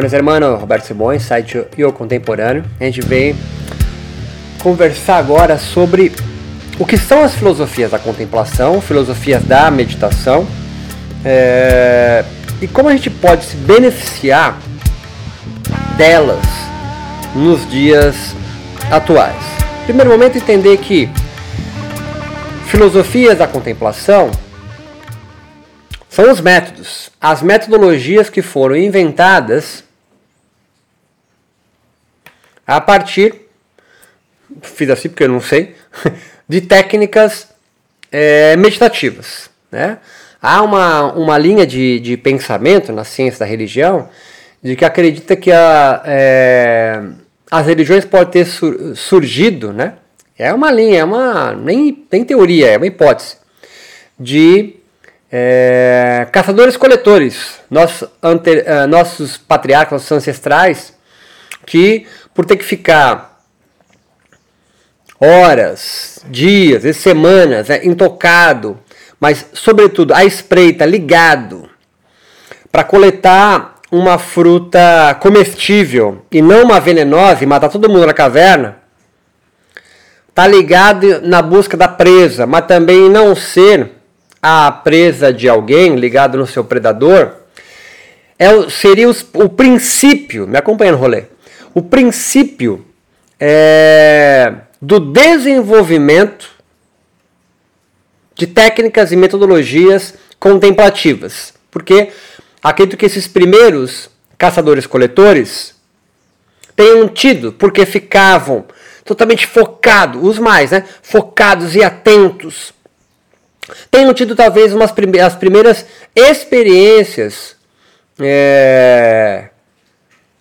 Buenas hermano, Roberto Simões, site Eu Contemporâneo. A gente vem conversar agora sobre o que são as filosofias da contemplação, filosofias da meditação, é, e como a gente pode se beneficiar delas nos dias atuais. Primeiro momento, entender que filosofias da contemplação são os métodos, as metodologias que foram inventadas a partir, fiz assim porque eu não sei, de técnicas é, meditativas. Né? Há uma, uma linha de, de pensamento na ciência da religião de que acredita que a, é, as religiões podem ter sur, surgido, né? é uma linha, é uma nem, nem teoria, é uma hipótese, de é, caçadores-coletores, nossos, uh, nossos patriarcas, nossos ancestrais, que por ter que ficar horas, dias e semanas né, intocado, mas sobretudo à espreita, ligado, para coletar uma fruta comestível e não uma venenosa e matar todo mundo na caverna, tá ligado na busca da presa, mas também não ser a presa de alguém ligado no seu predador, é, seria os, o princípio, me acompanha no rolê, o princípio é, do desenvolvimento de técnicas e metodologias contemplativas. Porque acredito que esses primeiros caçadores-coletores tenham tido, porque ficavam totalmente focados, os mais, né? Focados e atentos. Tenham tido talvez umas prime as primeiras experiências é,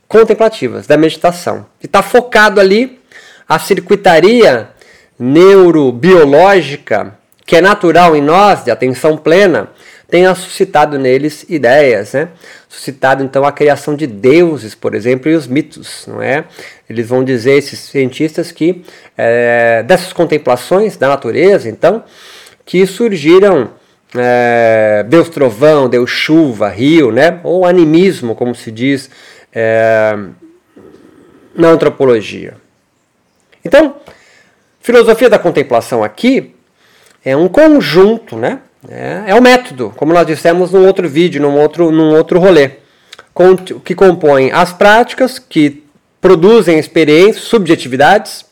contemplativas, da meditação. E está focado ali a circuitaria neurobiológica, que é natural em nós, de atenção plena, tenha suscitado neles ideias, né? Suscitado então a criação de deuses, por exemplo, e os mitos, não é? Eles vão dizer esses cientistas que é, dessas contemplações da natureza, então, que surgiram é, Deus trovão, Deus chuva, rio, né? Ou animismo, como se diz é, na antropologia. Então, filosofia da contemplação aqui é um conjunto, né? É, é um método, como nós dissemos num outro vídeo, num outro, num outro rolê, que compõe as práticas que produzem experiências, subjetividades.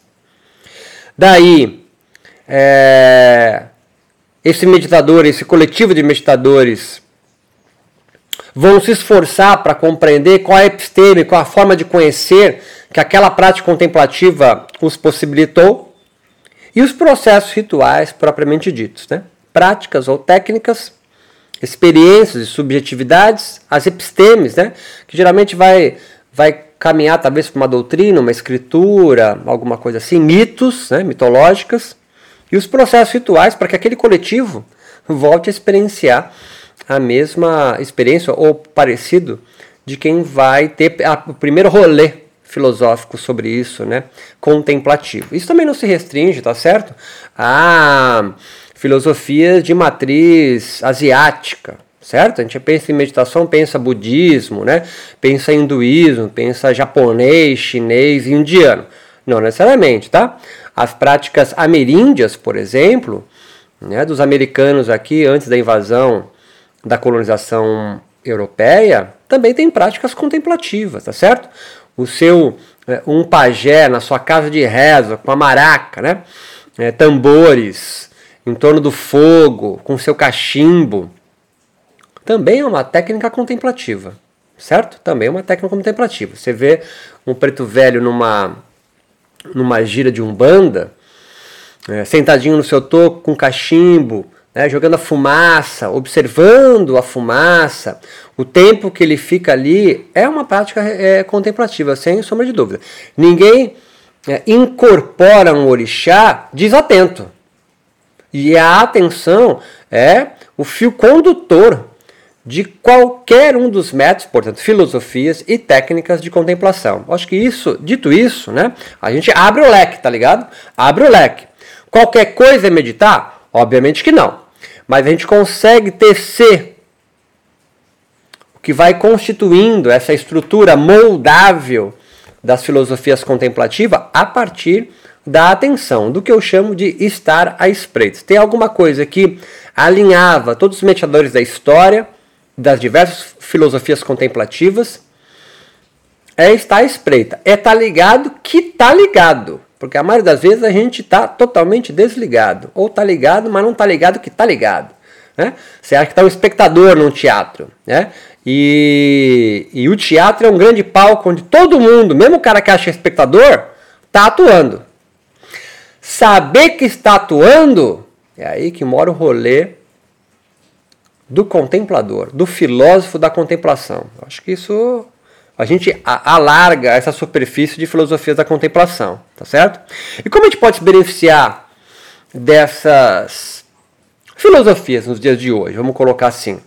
Daí, é, esse meditador, esse coletivo de meditadores vão se esforçar para compreender qual é a episteme, qual a forma de conhecer que aquela prática contemplativa os possibilitou e os processos rituais propriamente ditos, né? práticas ou técnicas, experiências e subjetividades, as epistemes, né? que geralmente vai, vai caminhar talvez para uma doutrina, uma escritura, alguma coisa assim, mitos né? mitológicas, e os processos rituais para que aquele coletivo volte a experienciar a mesma experiência ou parecido de quem vai ter a, o primeiro rolê filosófico sobre isso, né? Contemplativo. Isso também não se restringe, tá certo? A filosofias de matriz asiática, certo? A gente pensa em meditação, pensa budismo, né? Pensa hinduísmo, pensa japonês, chinês, indiano. Não necessariamente, tá? As práticas ameríndias, por exemplo, né, dos americanos aqui antes da invasão da colonização europeia, também tem práticas contemplativas, tá certo? O seu é, um pajé na sua casa de reza com a maraca, né? É, tambores em torno do fogo, com seu cachimbo, também é uma técnica contemplativa, certo? Também é uma técnica contemplativa. Você vê um preto velho numa numa gira de umbanda, é, sentadinho no seu toco com cachimbo, né, jogando a fumaça, observando a fumaça, o tempo que ele fica ali é uma prática é, contemplativa, sem sombra de dúvida. Ninguém é, incorpora um orixá desatento. E a atenção é o fio condutor de qualquer um dos métodos, portanto, filosofias e técnicas de contemplação. Acho que isso, dito isso, né, a gente abre o leque, tá ligado? Abre o leque. Qualquer coisa é meditar? Obviamente que não mas a gente consegue tecer o que vai constituindo essa estrutura moldável das filosofias contemplativas a partir da atenção, do que eu chamo de estar à espreita. Tem alguma coisa que alinhava todos os mediadores da história, das diversas filosofias contemplativas, é estar à espreita. É estar tá ligado que está ligado. Porque a maioria das vezes a gente está totalmente desligado. Ou está ligado, mas não está ligado que está ligado. Né? Você acha que está um espectador num teatro. Né? E, e o teatro é um grande palco onde todo mundo, mesmo o cara que acha espectador, está atuando. Saber que está atuando, é aí que mora o rolê do contemplador, do filósofo da contemplação. Acho que isso a gente alarga essa superfície de filosofias da contemplação, tá certo? E como a gente pode se beneficiar dessas filosofias nos dias de hoje? Vamos colocar assim.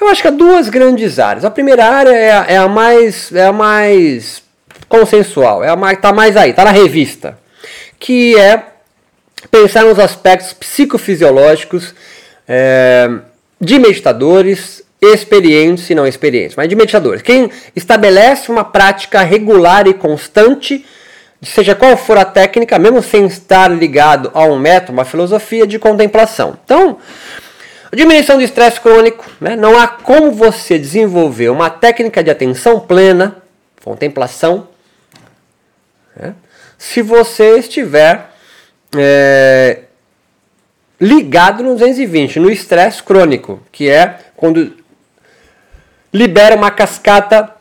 Eu acho que há duas grandes áreas. A primeira área é a, é a mais é a mais consensual, é a mais tá mais aí, tá na revista, que é pensar nos aspectos psicofisiológicos é, de meditadores experientes e não experientes, mas de meditadores. Quem estabelece uma prática regular e constante, seja qual for a técnica, mesmo sem estar ligado a um método, uma filosofia de contemplação. Então, Diminuição do estresse crônico, né? não há como você desenvolver uma técnica de atenção plena, contemplação, né? se você estiver é, ligado no 220, no estresse crônico, que é quando libera uma cascata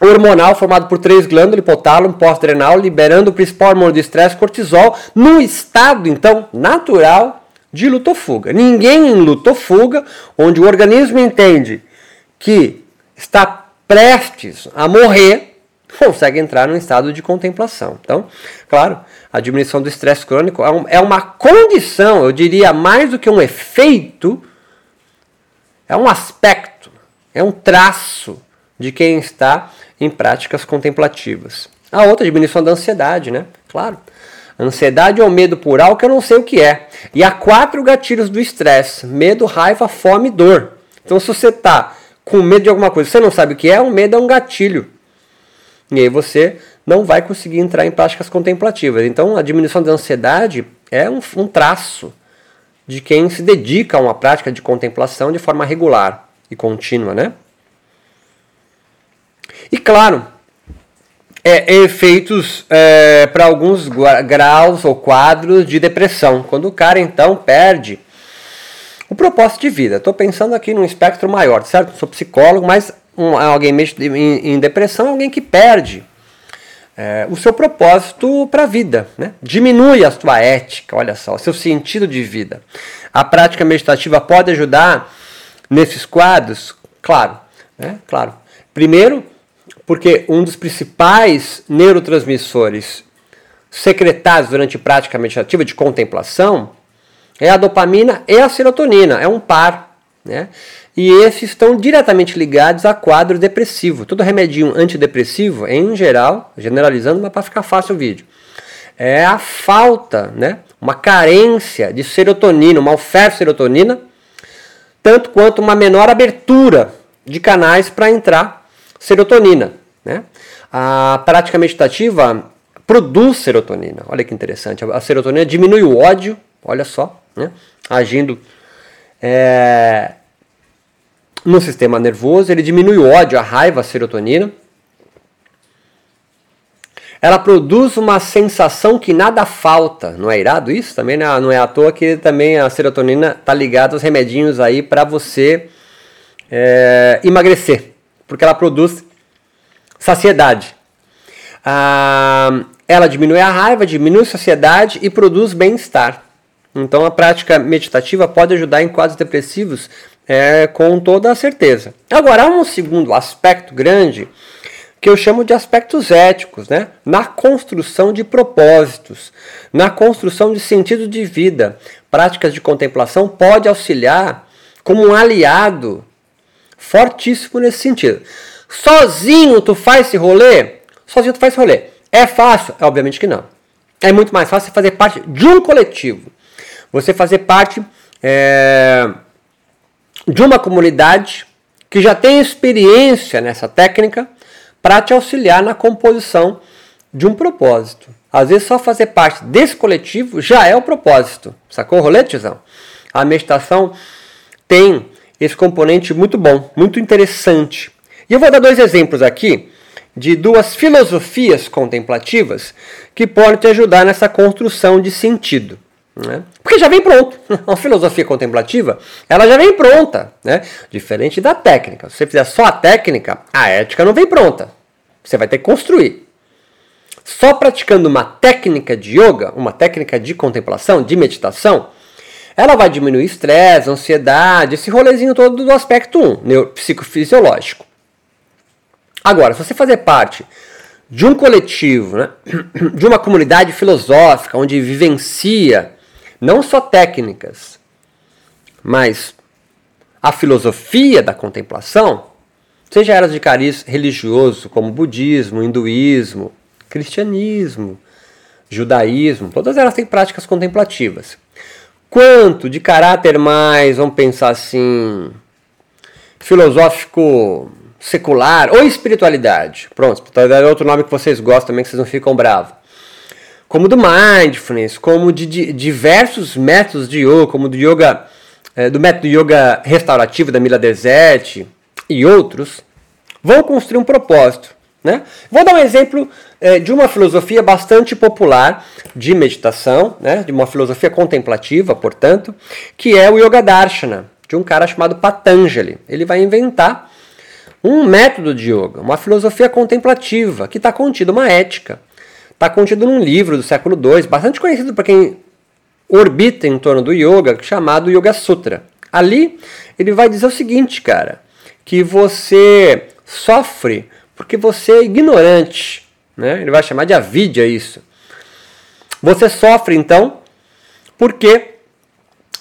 hormonal formado por três glândulas, hipotálamo, pós-adrenal, liberando o principal hormônio do estresse, cortisol, no estado, então, natural de luto-fuga. Ninguém em luto-fuga, onde o organismo entende que está prestes a morrer, consegue entrar num estado de contemplação. Então, claro, a diminuição do estresse crônico é, é uma condição, eu diria mais do que um efeito, é um aspecto, é um traço de quem está em práticas contemplativas. A outra, a diminuição da ansiedade, né? Claro. Ansiedade ou medo por algo que eu não sei o que é. E há quatro gatilhos do estresse: medo, raiva, fome e dor. Então, se você está com medo de alguma coisa, você não sabe o que é, o medo é um gatilho. E aí você não vai conseguir entrar em práticas contemplativas. Então, a diminuição da ansiedade é um, um traço de quem se dedica a uma prática de contemplação de forma regular e contínua, né? E claro, é, efeitos é, para alguns graus ou quadros de depressão. Quando o cara então perde o propósito de vida. Estou pensando aqui num espectro maior, certo? Sou psicólogo, mas um, alguém em, em, depressão é alguém que perde é, o seu propósito para a vida. Né? Diminui a sua ética, olha só, o seu sentido de vida. A prática meditativa pode ajudar nesses quadros? Claro, né? claro. Primeiro, porque um dos principais neurotransmissores secretados durante prática meditativa de contemplação é a dopamina e a serotonina, é um par, né? E esses estão diretamente ligados a quadro depressivo. Todo remedinho antidepressivo, em geral, generalizando, mas para ficar fácil o vídeo, é a falta, né? Uma carência de serotonina, uma oferta de serotonina, tanto quanto uma menor abertura de canais para entrar serotonina. Né? A prática meditativa produz serotonina. Olha que interessante. A serotonina diminui o ódio, olha só, né? agindo é, no sistema nervoso. Ele diminui o ódio, a raiva, a serotonina. Ela produz uma sensação que nada falta. Não é irado isso? Também não é à toa que também a serotonina está ligada aos remedinhos aí para você é, emagrecer porque ela produz saciedade. Ah, ela diminui a raiva, diminui a saciedade e produz bem-estar. Então a prática meditativa pode ajudar em quadros depressivos é, com toda a certeza. Agora, há um segundo aspecto grande que eu chamo de aspectos éticos, né? na construção de propósitos, na construção de sentido de vida. Práticas de contemplação pode auxiliar como um aliado Fortíssimo nesse sentido. Sozinho tu faz esse rolê? Sozinho tu faz esse rolê. É fácil? É, obviamente que não. É muito mais fácil fazer parte de um coletivo. Você fazer parte é, de uma comunidade que já tem experiência nessa técnica para te auxiliar na composição de um propósito. Às vezes só fazer parte desse coletivo já é o propósito. Sacou o rolê, tiozão? A meditação tem esse componente muito bom, muito interessante. E eu vou dar dois exemplos aqui de duas filosofias contemplativas que podem te ajudar nessa construção de sentido. Né? Porque já vem pronto. Uma filosofia contemplativa, ela já vem pronta. Né? Diferente da técnica. Se você fizer só a técnica, a ética não vem pronta. Você vai ter que construir. Só praticando uma técnica de yoga, uma técnica de contemplação, de meditação, ela vai diminuir estresse, ansiedade, esse rolezinho todo do aspecto 1, psicofisiológico. Agora, se você fazer parte de um coletivo, né, de uma comunidade filosófica, onde vivencia não só técnicas, mas a filosofia da contemplação, seja elas de cariz religioso, como budismo, hinduísmo, cristianismo, judaísmo, todas elas têm práticas contemplativas. Quanto de caráter mais, vamos pensar assim, filosófico secular ou espiritualidade. Pronto, espiritualidade é outro nome que vocês gostam também, que vocês não ficam bravos. Como do mindfulness, como de, de diversos métodos de yoga, como do yoga, é, do método yoga restaurativo da Mila Desert e outros, vão construir um propósito. Né? Vou dar um exemplo é, de uma filosofia bastante popular de meditação, né? de uma filosofia contemplativa, portanto, que é o Yoga Darshana, de um cara chamado Patanjali. Ele vai inventar um método de yoga, uma filosofia contemplativa, que está contida uma ética. Está contido num livro do século II, bastante conhecido para quem orbita em torno do yoga, chamado Yoga Sutra. Ali ele vai dizer o seguinte, cara, que você sofre porque você é ignorante. Né? Ele vai chamar de avidya isso. Você sofre então porque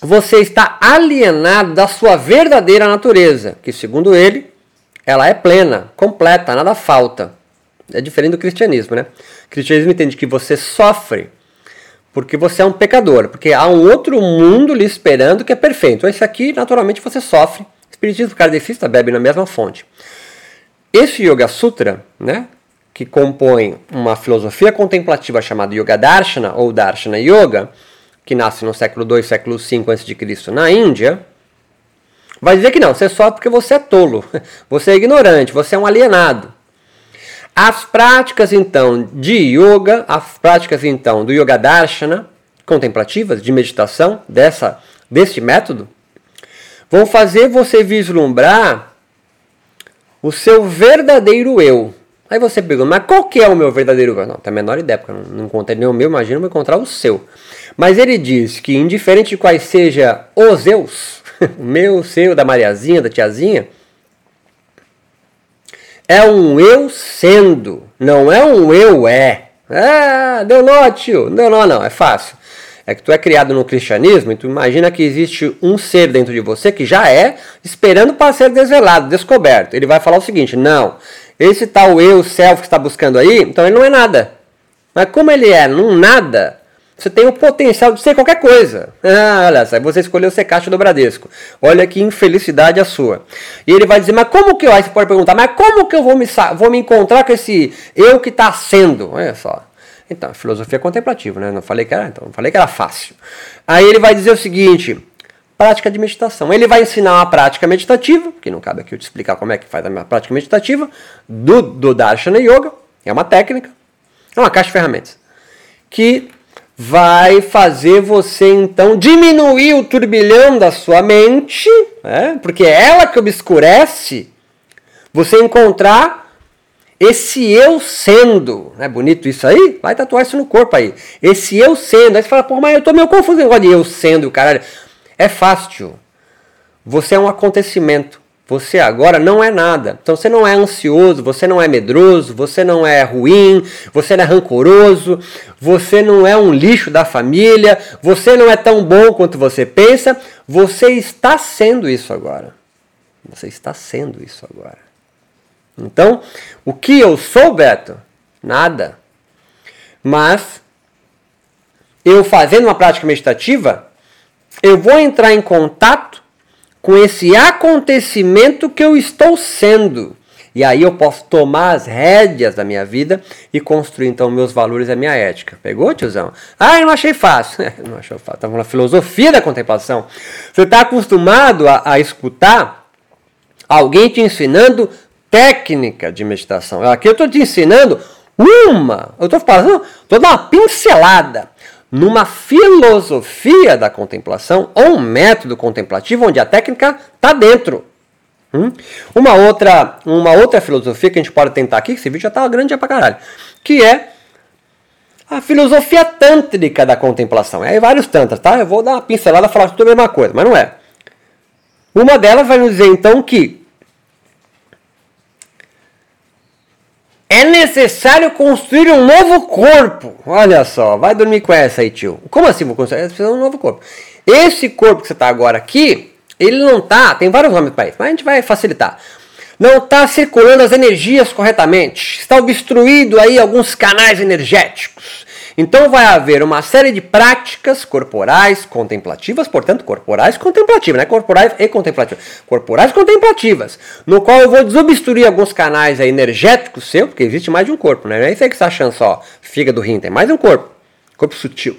você está alienado da sua verdadeira natureza, que segundo ele ela é plena, completa, nada falta. É diferente do cristianismo, né? O cristianismo entende que você sofre porque você é um pecador, porque há um outro mundo lhe esperando que é perfeito. Então, esse aqui, naturalmente, você sofre. Espiritismo kardecista bebe na mesma fonte. Esse Yoga Sutra, né, que compõe uma filosofia contemplativa chamada Yoga Darshana ou Darshana Yoga, que nasce no século II, século V a.C. na Índia, vai dizer que não, você sofre porque você é tolo, você é ignorante, você é um alienado. As práticas então de yoga, as práticas então do yoga darshana, contemplativas, de meditação, dessa, desse método, vão fazer você vislumbrar o seu verdadeiro eu. Aí você pergunta, mas qual que é o meu verdadeiro eu? Não, tem a menor ideia, porque eu não encontrei nem o meu, imagina eu encontrar o seu. Mas ele diz que, indiferente de quais seja os eus, o meu, o seu, da Mariazinha, da tiazinha, é um eu sendo, não é um eu é. Ah, deu nó, tio. Deu nó, não, é fácil. É que tu é criado no cristianismo e tu imagina que existe um ser dentro de você que já é esperando para ser desvelado, descoberto. Ele vai falar o seguinte: não, esse tal eu, self que está buscando aí, então ele não é nada. Mas como ele é num nada, você tem o potencial de ser qualquer coisa. Ah, olha só, você escolheu ser caixa do Bradesco. Olha que infelicidade a sua. E ele vai dizer, mas como que eu... Aí você pode perguntar, mas como que eu vou me, vou me encontrar com esse eu que está sendo? Olha só. Então, filosofia contemplativa, né? Não falei que era, então, não falei que era fácil. Aí ele vai dizer o seguinte, prática de meditação. Ele vai ensinar uma prática meditativa, que não cabe aqui eu te explicar como é que faz a minha prática meditativa, do, do Darshana Yoga, é uma técnica, é uma caixa de ferramentas, que vai fazer você então diminuir o turbilhão da sua mente, né? porque é ela que obscurece, você encontrar esse eu sendo. Não é bonito isso aí? Vai tatuar isso no corpo aí. Esse eu sendo. Aí você fala, pô, mas eu tô meio confuso com negócio de eu sendo, caralho. É fácil. Você é um acontecimento. Você agora não é nada. Então você não é ansioso, você não é medroso, você não é ruim, você não é rancoroso, você não é um lixo da família, você não é tão bom quanto você pensa. Você está sendo isso agora. Você está sendo isso agora. Então, o que eu sou, Beto? Nada. Mas, eu fazendo uma prática meditativa, eu vou entrar em contato com esse acontecimento que eu estou sendo. E aí eu posso tomar as rédeas da minha vida e construir então meus valores e a minha ética. Pegou, tiozão? Ah, eu não achei fácil. não achou fácil. Estava na filosofia da contemplação. Você está acostumado a, a escutar alguém te ensinando técnica de meditação. Aqui eu estou te ensinando uma, eu estou falando, estou dando uma pincelada numa filosofia da contemplação ou um método contemplativo onde a técnica está dentro. Hum? Uma, outra, uma outra filosofia que a gente pode tentar aqui, que esse vídeo já está grande pra caralho, que é a filosofia tântrica da contemplação. É vários tantras, tá? Eu vou dar uma pincelada falar tudo a mesma coisa, mas não é. Uma delas vai nos dizer então que é necessário construir um novo corpo. Olha só, vai dormir com essa aí, tio. Como assim vou construir? De um novo corpo. Esse corpo que você está agora aqui, ele não está, tem vários nomes para isso, mas a gente vai facilitar. Não está circulando as energias corretamente, está obstruído aí alguns canais energéticos. Então vai haver uma série de práticas corporais contemplativas, portanto, corporais contemplativas, né? Corporais e contemplativas. Corporais contemplativas, no qual eu vou desobstruir alguns canais energéticos seu, porque existe mais de um corpo, né? Não é isso aí que você está achando só, fígado, rim, tem mais um corpo. Corpo sutil.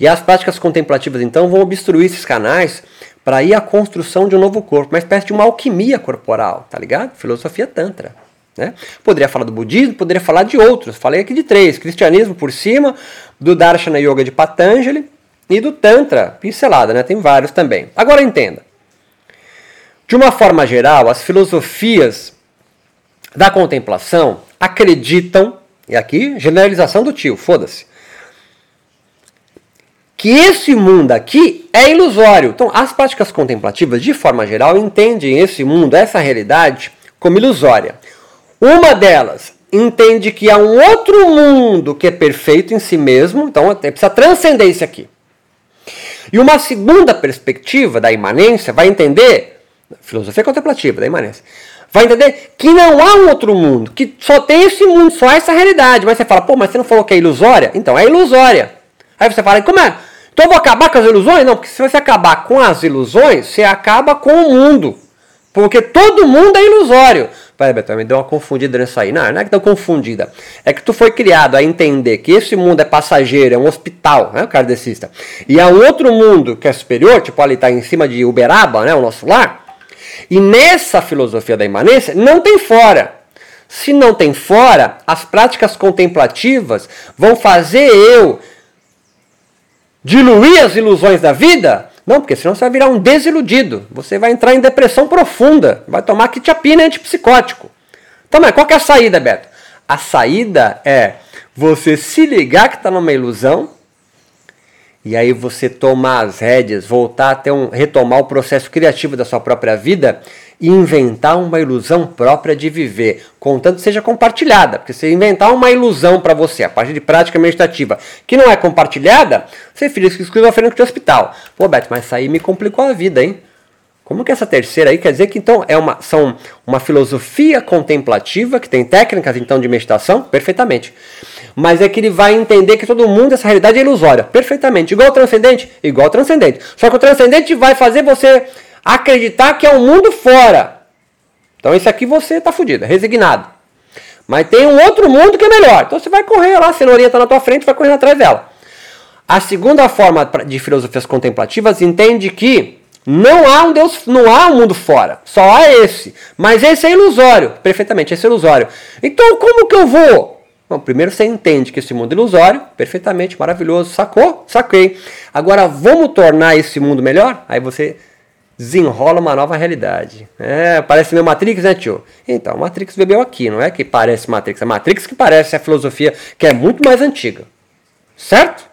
E as práticas contemplativas, então, vão obstruir esses canais para ir à construção de um novo corpo, uma espécie de uma alquimia corporal, tá ligado? Filosofia Tantra. Né? Poderia falar do budismo, poderia falar de outros. Falei aqui de três: cristianismo por cima, do Darshana Yoga de Patanjali e do Tantra, pincelada, né? Tem vários também. Agora entenda. De uma forma geral, as filosofias da contemplação acreditam, e aqui generalização do tio, foda-se, que esse mundo aqui é ilusório. Então, as práticas contemplativas, de forma geral, entendem esse mundo, essa realidade, como ilusória. Uma delas entende que há um outro mundo que é perfeito em si mesmo, então precisa transcender isso aqui. E uma segunda perspectiva da imanência vai entender, filosofia contemplativa da imanência, vai entender que não há um outro mundo, que só tem esse mundo, só essa realidade. Mas você fala, pô, mas você não falou que é ilusória? Então é ilusória. Aí você fala, como é? Então eu vou acabar com as ilusões? Não, porque se você acabar com as ilusões, você acaba com o mundo. Porque todo mundo é ilusório. Peraí, Beto, me deu uma confundida nisso aí. Não, não é que deu confundida. É que tu foi criado a entender que esse mundo é passageiro, é um hospital, né, o kardecista. E há um outro mundo que é superior, tipo ali está em cima de Uberaba, né, o nosso lar. E nessa filosofia da imanência, não tem fora. Se não tem fora, as práticas contemplativas vão fazer eu diluir as ilusões da vida? Não, porque senão você vai virar um desiludido. Você vai entrar em depressão profunda. Vai tomar quitiapina antipsicótico. Então, mas qual que é a saída, Beto? A saída é você se ligar que está numa ilusão e aí você tomar as rédeas, voltar até um retomar o processo criativo da sua própria vida e inventar uma ilusão própria de viver, contanto seja compartilhada. Porque se inventar uma ilusão para você, a partir de prática meditativa, que não é compartilhada, você fica esquizofrênico de hospital. Pô, Beto, mas isso aí me complicou a vida, hein? Como que essa terceira aí quer dizer que então é uma, são uma filosofia contemplativa que tem técnicas então de meditação? Perfeitamente. Mas é que ele vai entender que todo mundo, essa realidade é ilusória. Perfeitamente. Igual ao transcendente? Igual ao transcendente. Só que o transcendente vai fazer você acreditar que é um mundo fora. Então esse aqui você está fudido, é resignado. Mas tem um outro mundo que é melhor. Então você vai correr lá, a cenourinha está na tua frente, vai correndo atrás dela. A segunda forma de filosofias contemplativas entende que não há um Deus, não há um mundo fora, só há esse. Mas esse é ilusório, perfeitamente, esse é ilusório. Então como que eu vou? Bom, primeiro você entende que esse mundo é ilusório, perfeitamente, maravilhoso, sacou? Saquei. Agora vamos tornar esse mundo melhor? Aí você desenrola uma nova realidade. É, parece meu Matrix, né, tio? Então, Matrix bebeu aqui, não é que parece Matrix, é Matrix que parece a filosofia que é muito mais antiga. Certo?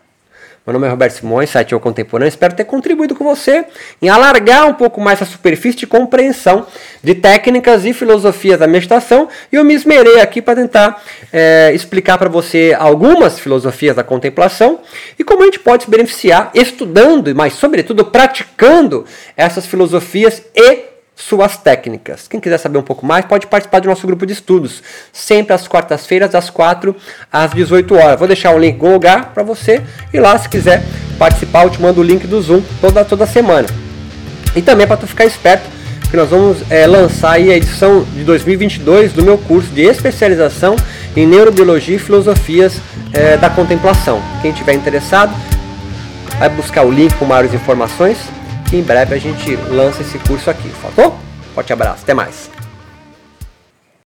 Meu nome é Roberto Simões, site O Contemporâneo. Espero ter contribuído com você em alargar um pouco mais a superfície de compreensão de técnicas e filosofias da meditação. E eu me esmerei aqui para tentar é, explicar para você algumas filosofias da contemplação e como a gente pode se beneficiar estudando, mas sobretudo praticando essas filosofias e suas técnicas. Quem quiser saber um pouco mais, pode participar do nosso grupo de estudos, sempre às quartas-feiras, das 4 às 18 horas. Vou deixar o link em algum lugar para você e lá, se quiser participar, eu te mando o link do Zoom toda, toda semana. E também para tu ficar esperto, que nós vamos é, lançar a edição de 2022 do meu curso de especialização em neurobiologia e filosofias é, da contemplação. Quem tiver interessado, vai buscar o link com maiores informações, que em breve a gente lança esse curso aqui, faltou? Forte abraço, até mais!